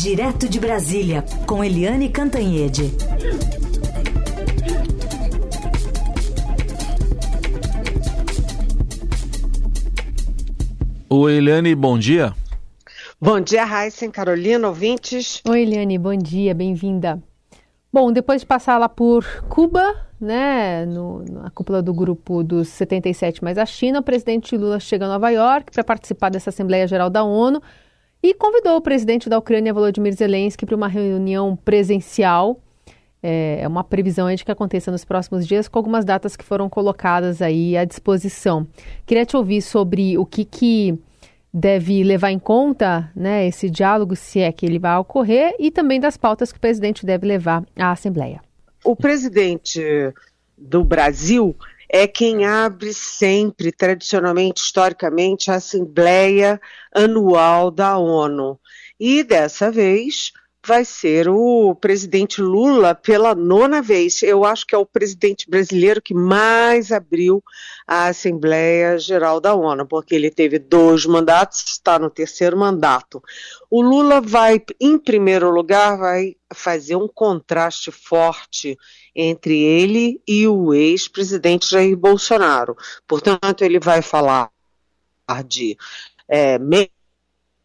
Direto de Brasília, com Eliane Cantanhede. Oi, Eliane, bom dia. Bom dia, Raíssen, Carolina, ouvintes. Oi, Eliane, bom dia, bem-vinda. Bom, depois de passar lá por Cuba, né, no, na cúpula do grupo dos 77 mais a China, o presidente Lula chega a Nova York para participar dessa Assembleia Geral da ONU e convidou o presidente da Ucrânia, Volodymyr Zelensky, para uma reunião presencial. É, é uma previsão de que aconteça nos próximos dias, com algumas datas que foram colocadas aí à disposição. Queria te ouvir sobre o que, que deve levar em conta né, esse diálogo, se é que ele vai ocorrer, e também das pautas que o presidente deve levar à Assembleia. O presidente do Brasil é quem abre sempre, tradicionalmente, historicamente, a Assembleia Anual da ONU. E dessa vez vai ser o presidente Lula pela nona vez. Eu acho que é o presidente brasileiro que mais abriu a Assembleia Geral da ONU, porque ele teve dois mandatos, está no terceiro mandato. O Lula vai, em primeiro lugar, vai fazer um contraste forte entre ele e o ex-presidente Jair Bolsonaro. Portanto, ele vai falar de é,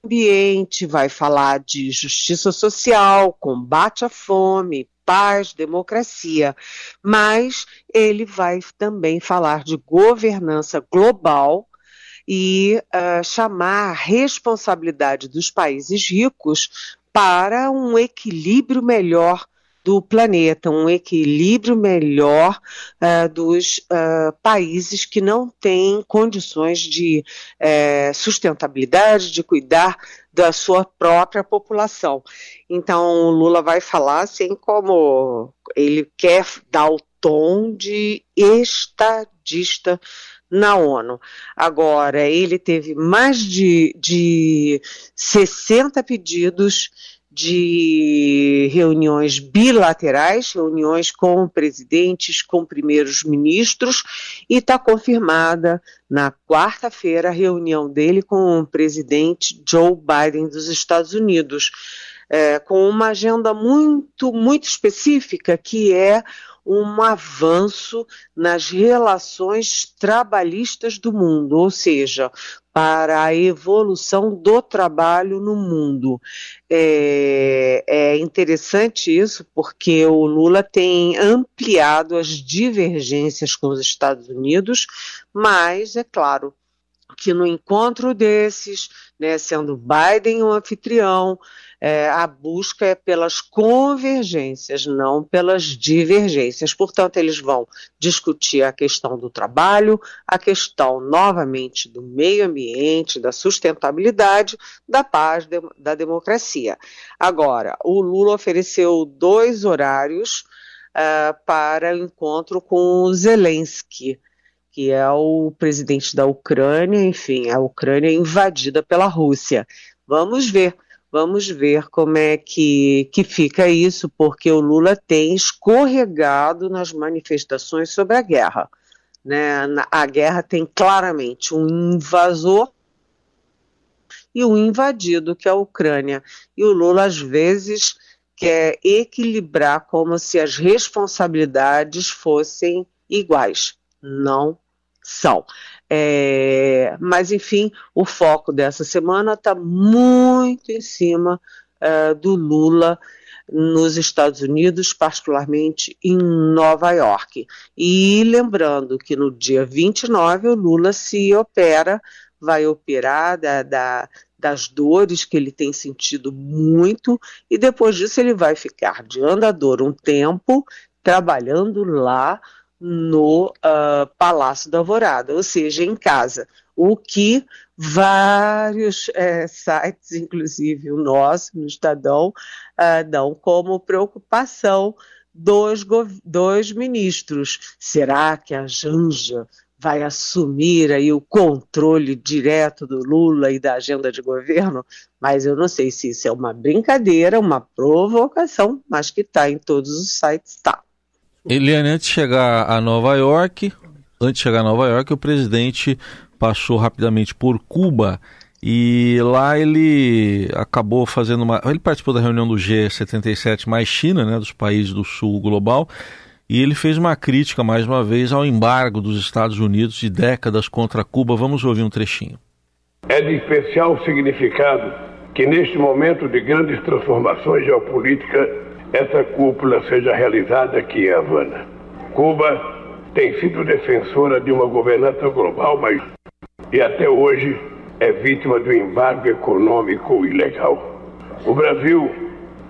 ambiente, vai falar de justiça social, combate à fome, paz, democracia, mas ele vai também falar de governança global e uh, chamar a responsabilidade dos países ricos para um equilíbrio melhor do planeta, um equilíbrio melhor uh, dos uh, países que não têm condições de uh, sustentabilidade, de cuidar da sua própria população. Então, Lula vai falar assim como ele quer dar o tom de estadista na ONU. Agora, ele teve mais de, de 60 pedidos de reuniões bilaterais, reuniões com presidentes, com primeiros ministros, e está confirmada na quarta-feira a reunião dele com o presidente Joe Biden dos Estados Unidos, é, com uma agenda muito, muito específica, que é um avanço nas relações trabalhistas do mundo, ou seja, para a evolução do trabalho no mundo. É, é, interessante isso porque o Lula tem ampliado as divergências com os Estados Unidos, mas, é claro, que no encontro desses, né, sendo Biden o anfitrião, é, a busca é pelas convergências, não pelas divergências. Portanto, eles vão discutir a questão do trabalho, a questão, novamente, do meio ambiente, da sustentabilidade, da paz, de, da democracia. Agora, o Lula ofereceu dois horários uh, para o encontro com o Zelensky que é o presidente da Ucrânia, enfim, a Ucrânia invadida pela Rússia. Vamos ver Vamos ver como é que, que fica isso, porque o Lula tem escorregado nas manifestações sobre a guerra. Né? A guerra tem claramente um invasor e um invadido, que é a Ucrânia. E o Lula, às vezes, quer equilibrar como se as responsabilidades fossem iguais. Não são. É, mas, enfim, o foco dessa semana está muito em cima uh, do Lula nos Estados Unidos, particularmente em Nova York. E lembrando que no dia 29 o Lula se opera, vai operar da, da, das dores que ele tem sentido muito, e depois disso ele vai ficar de andador um tempo, trabalhando lá no uh, Palácio da Alvorada, ou seja, em casa. O que vários é, sites, inclusive o nosso, no Estadão, uh, dão como preocupação dos, dos ministros. Será que a Janja vai assumir aí o controle direto do Lula e da agenda de governo? Mas eu não sei se isso é uma brincadeira, uma provocação, mas que está em todos os sites, está. Eliane, antes de chegar a Nova York, antes de chegar a Nova York, o presidente passou rapidamente por Cuba E lá ele acabou fazendo uma. Ele participou da reunião do G77 mais China, né, dos países do sul global, e ele fez uma crítica mais uma vez ao embargo dos Estados Unidos de décadas contra Cuba. Vamos ouvir um trechinho. É de especial significado que neste momento de grandes transformações geopolíticas, essa cúpula seja realizada aqui em Havana. Cuba tem sido defensora de uma governança global, mas e até hoje é vítima do embargo econômico ilegal. O Brasil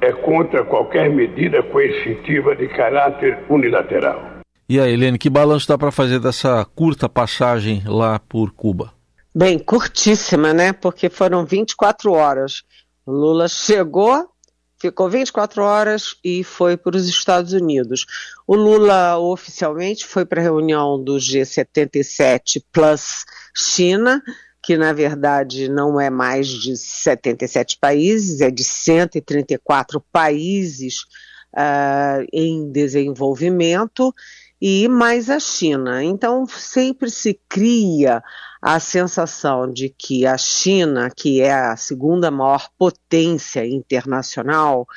é contra qualquer medida coercitiva de caráter unilateral. E aí, Helene, que balanço dá para fazer dessa curta passagem lá por Cuba? Bem, curtíssima, né? Porque foram 24 horas. O Lula chegou, ficou 24 horas e foi para os Estados Unidos. O Lula oficialmente foi para a reunião do G77 Plus China, que na verdade não é mais de 77 países, é de 134 países uh, em desenvolvimento e mais a China. Então sempre se cria a sensação de que a China, que é a segunda maior potência internacional,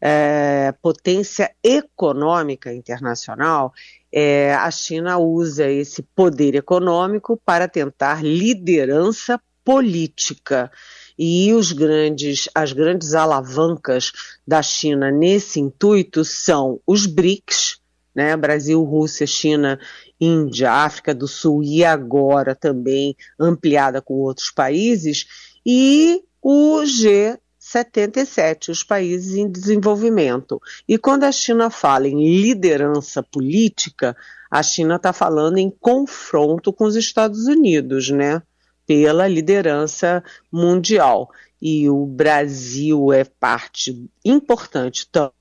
é, potência econômica internacional, é, a China usa esse poder econômico para tentar liderança política. E os grandes, as grandes alavancas da China nesse intuito são os BRICS, né? Brasil, Rússia, China, Índia, África do Sul e agora também ampliada com outros países, e o G 77, os países em desenvolvimento. E quando a China fala em liderança política, a China está falando em confronto com os Estados Unidos, né? Pela liderança mundial. E o Brasil é parte importante tanto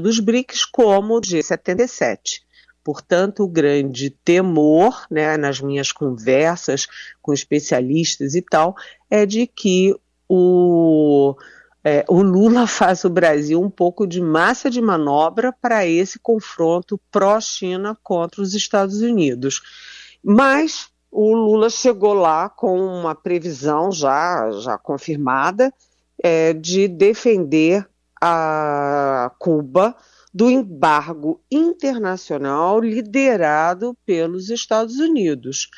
dos BRICS como do G77. Portanto, o grande temor, né, nas minhas conversas com especialistas e tal, é de que o, é, o Lula faz o Brasil um pouco de massa de manobra para esse confronto pró-China contra os Estados Unidos. Mas o Lula chegou lá com uma previsão já, já confirmada é, de defender a Cuba do embargo internacional liderado pelos Estados Unidos.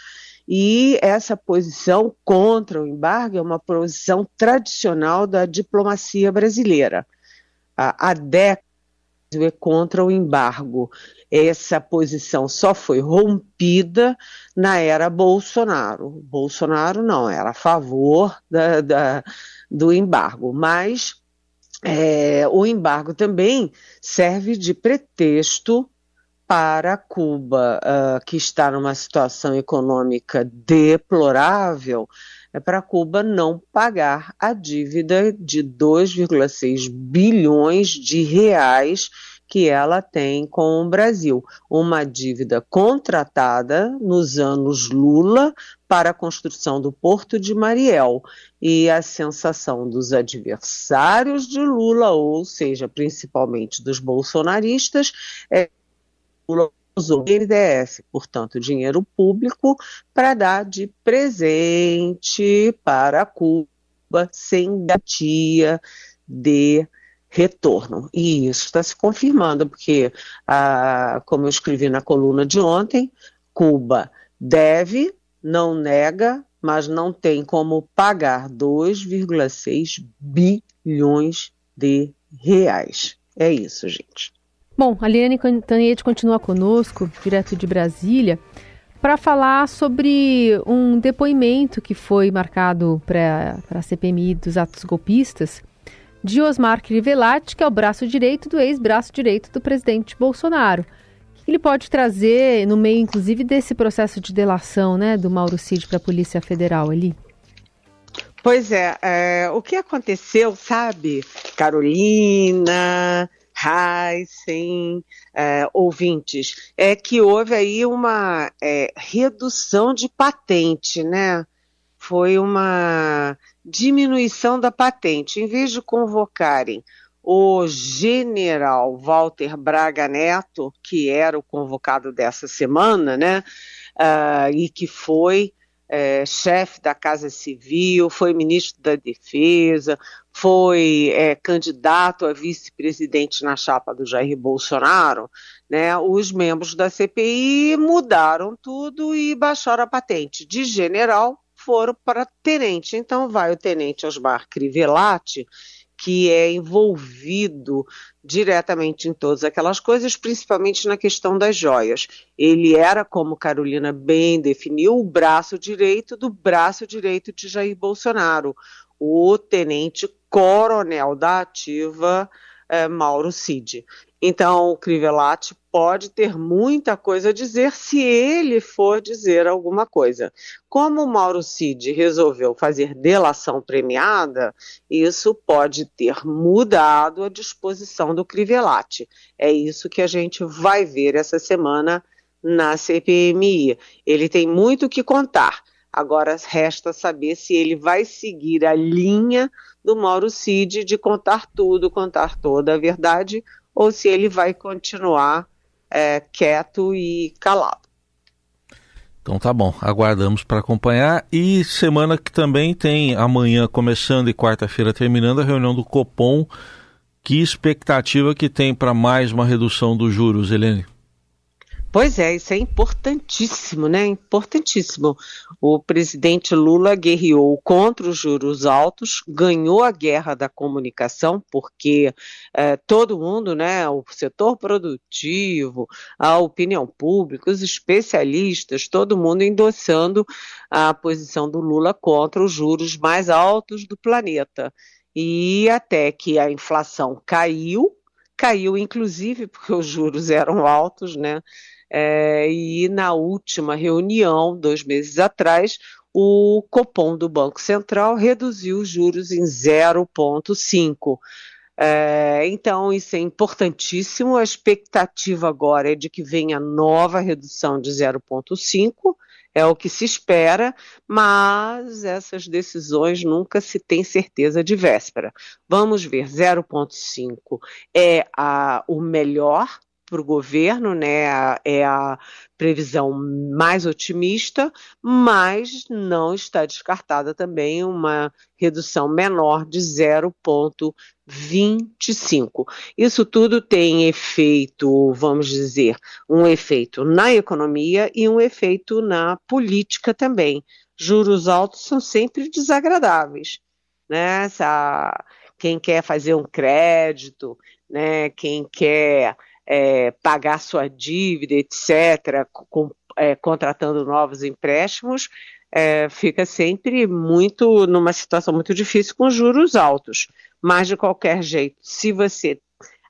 E essa posição contra o embargo é uma posição tradicional da diplomacia brasileira. Há décadas é contra o embargo. Essa posição só foi rompida na era Bolsonaro. Bolsonaro não, era a favor da, da, do embargo, mas é, o embargo também serve de pretexto para Cuba, uh, que está numa situação econômica deplorável, é para Cuba não pagar a dívida de 2,6 bilhões de reais que ela tem com o Brasil. Uma dívida contratada nos anos Lula para a construção do Porto de Mariel. E a sensação dos adversários de Lula, ou seja, principalmente dos bolsonaristas, é Lula usou o BNDES, portanto, dinheiro público, para dar de presente para Cuba sem garantia de retorno. E isso está se confirmando, porque, ah, como eu escrevi na coluna de ontem, Cuba deve, não nega, mas não tem como pagar 2,6 bilhões de reais. É isso, gente. Bom, a Liane Cantanhete continua conosco, direto de Brasília, para falar sobre um depoimento que foi marcado para a CPMI dos atos golpistas de Osmar Crivellati, que é o braço direito do ex-braço direito do presidente Bolsonaro. O que ele pode trazer no meio, inclusive, desse processo de delação né, do Mauro Cid para a Polícia Federal ali? Pois é, é, o que aconteceu, sabe, Carolina, Heisen, é, ouvintes, é que houve aí uma é, redução de patente, né? Foi uma diminuição da patente. Em vez de convocarem o general Walter Braga Neto, que era o convocado dessa semana, né? Uh, e que foi é, chefe da Casa Civil, foi ministro da Defesa, foi é, candidato a vice-presidente na chapa do Jair Bolsonaro, né, os membros da CPI mudaram tudo e baixaram a patente. De general foram para tenente. Então vai o tenente Osmar Crivellati, que é envolvido diretamente em todas aquelas coisas, principalmente na questão das joias. Ele era, como Carolina bem definiu, o braço direito do braço direito de Jair Bolsonaro, o tenente coronel da ativa é, Mauro Cid. Então, o Crivellati pode ter muita coisa a dizer se ele for dizer alguma coisa. Como o Mauro Cid resolveu fazer delação premiada, isso pode ter mudado a disposição do Crivellati. É isso que a gente vai ver essa semana na CPMI. Ele tem muito o que contar. Agora resta saber se ele vai seguir a linha do Mauro Cid de contar tudo, contar toda a verdade, ou se ele vai continuar é, quieto e calado. Então tá bom, aguardamos para acompanhar. E semana que também tem amanhã começando e quarta-feira terminando a reunião do Copom. Que expectativa que tem para mais uma redução dos juros, Helene? Pois é, isso é importantíssimo, né? Importantíssimo. O presidente Lula guerreou contra os juros altos, ganhou a guerra da comunicação, porque é, todo mundo, né, o setor produtivo, a opinião pública, os especialistas, todo mundo endossando a posição do Lula contra os juros mais altos do planeta. E até que a inflação caiu, caiu inclusive porque os juros eram altos, né? É, e na última reunião, dois meses atrás, o Copom do Banco Central reduziu os juros em 0,5. É, então, isso é importantíssimo. A expectativa agora é de que venha nova redução de 0,5, é o que se espera, mas essas decisões nunca se tem certeza de véspera. Vamos ver, 0,5 é a, o melhor para o governo, né? É a previsão mais otimista, mas não está descartada também uma redução menor de 0,25. Isso tudo tem efeito, vamos dizer, um efeito na economia e um efeito na política também. Juros altos são sempre desagradáveis, né? Essa, quem quer fazer um crédito, né? Quem quer é, pagar sua dívida, etc., com, é, contratando novos empréstimos, é, fica sempre muito numa situação muito difícil com juros altos. Mas de qualquer jeito, se você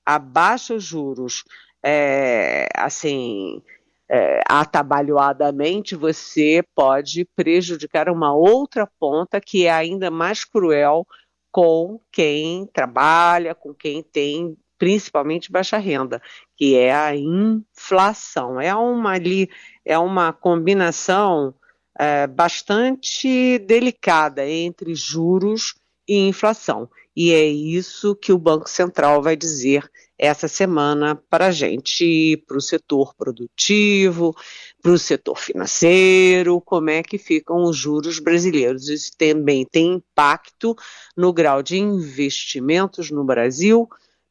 abaixa os juros, é, assim, é, atabalhoadamente, você pode prejudicar uma outra ponta que é ainda mais cruel com quem trabalha, com quem tem principalmente baixa renda, que é a inflação. É uma ali, é uma combinação é, bastante delicada entre juros e inflação. E é isso que o Banco Central vai dizer essa semana para a gente, para o setor produtivo, para o setor financeiro, como é que ficam os juros brasileiros. Isso também tem impacto no grau de investimentos no Brasil,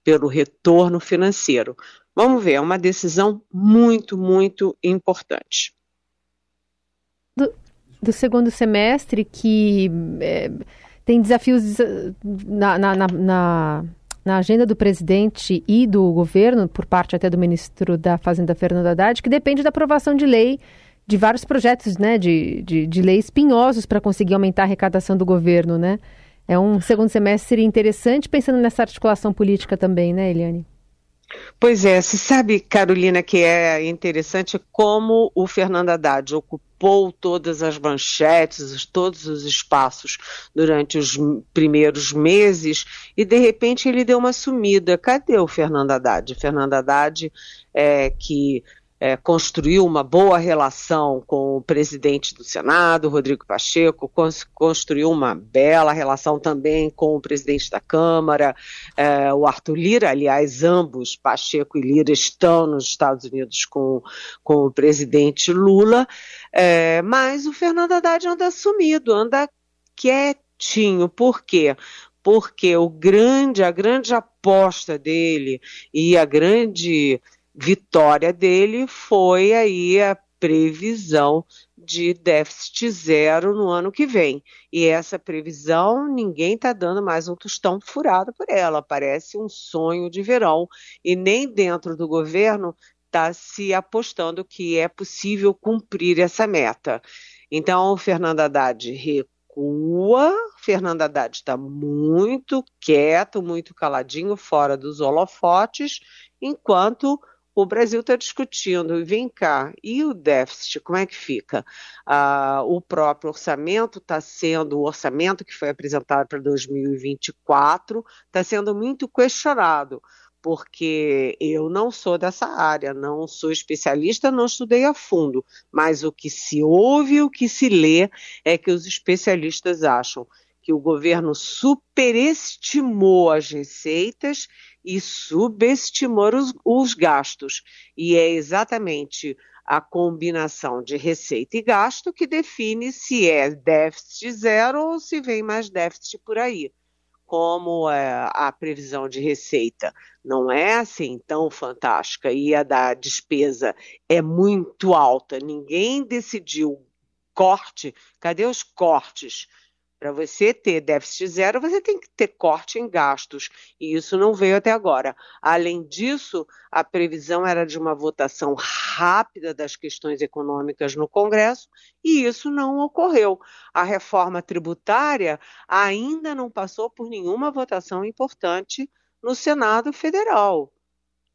pelo retorno financeiro. Vamos ver, é uma decisão muito, muito importante. Do, do segundo semestre, que é, tem desafios na, na, na, na, agenda do presidente e do governo, por parte até do ministro da Fazenda, Fernando Haddad, que depende da aprovação de lei de vários projetos né, de, de, de lei espinhosos para conseguir aumentar a arrecadação do governo, né? É um segundo semestre interessante, pensando nessa articulação política também, né, Eliane? Pois é, você sabe, Carolina, que é interessante como o Fernando Haddad ocupou todas as manchetes, todos os espaços durante os primeiros meses e de repente ele deu uma sumida. Cadê o Fernando Haddad? Fernando Haddad, é, que é, construiu uma boa relação com o presidente do Senado, Rodrigo Pacheco, cons construiu uma bela relação também com o presidente da Câmara, é, o Arthur Lira, aliás, ambos, Pacheco e Lira, estão nos Estados Unidos com, com o presidente Lula, é, mas o Fernando Haddad anda sumido, anda quietinho, por quê? Porque o grande, a grande aposta dele e a grande vitória dele foi aí a previsão de déficit zero no ano que vem. E essa previsão, ninguém está dando mais um tostão furado por ela. Parece um sonho de verão. E nem dentro do governo está se apostando que é possível cumprir essa meta. Então, o Fernando Haddad recua, Fernando Haddad está muito quieto, muito caladinho, fora dos holofotes, enquanto o Brasil está discutindo, vem cá, e o déficit, como é que fica? Ah, o próprio orçamento está sendo, o orçamento que foi apresentado para 2024, está sendo muito questionado, porque eu não sou dessa área, não sou especialista, não estudei a fundo, mas o que se ouve, o que se lê, é que os especialistas acham que o governo superestimou as receitas e subestimou os, os gastos. E é exatamente a combinação de receita e gasto que define se é déficit zero ou se vem mais déficit por aí. Como é, a previsão de receita não é assim tão fantástica e a da despesa é muito alta, ninguém decidiu corte, cadê os cortes? Para você ter déficit zero, você tem que ter corte em gastos, e isso não veio até agora. Além disso, a previsão era de uma votação rápida das questões econômicas no Congresso, e isso não ocorreu. A reforma tributária ainda não passou por nenhuma votação importante no Senado Federal.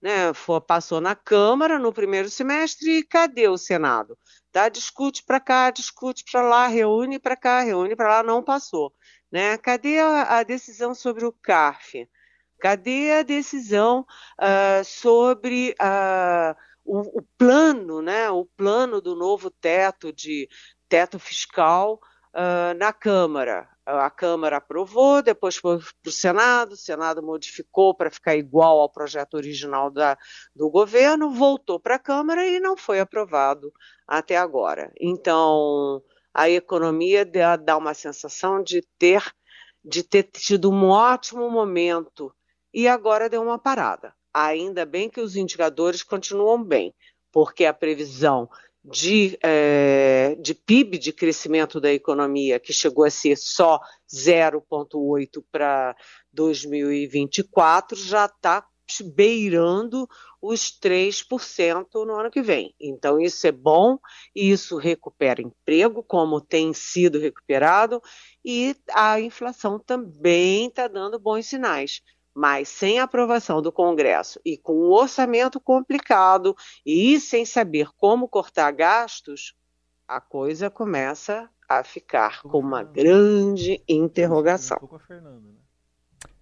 Né? passou na Câmara no primeiro semestre e cadê o Senado? Tá? Discute para cá, discute para lá, reúne para cá, reúne para lá, não passou. Né? Cadê a, a, decisão sobre o CARF? Cadê a decisão uh, sobre uh, o, o, plano, né? o plano do novo teto de teto fiscal uh, na Câmara? a Câmara aprovou, depois foi para o Senado, o Senado modificou para ficar igual ao projeto original da, do governo, voltou para a Câmara e não foi aprovado até agora. Então, a economia dá uma sensação de ter, de ter tido um ótimo momento e agora deu uma parada. Ainda bem que os indicadores continuam bem, porque a previsão de, é, de PIB, de crescimento da economia, que chegou a ser só 0,8 para 2024, já está beirando os 3% no ano que vem. Então, isso é bom, isso recupera emprego, como tem sido recuperado, e a inflação também está dando bons sinais mas sem aprovação do Congresso e com um orçamento complicado e sem saber como cortar gastos, a coisa começa a ficar com uma grande interrogação.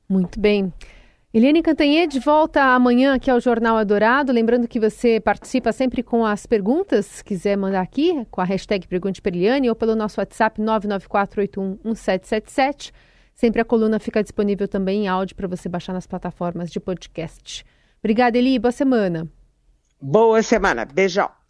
Muito bem. Eliane Cantanhede volta amanhã aqui ao Jornal Adorado. Lembrando que você participa sempre com as perguntas, quiser mandar aqui, com a hashtag Pergunte para Eliane ou pelo nosso WhatsApp 994811777. Sempre a coluna fica disponível também em áudio para você baixar nas plataformas de podcast. Obrigada, Eli. Boa semana. Boa semana. Beijão.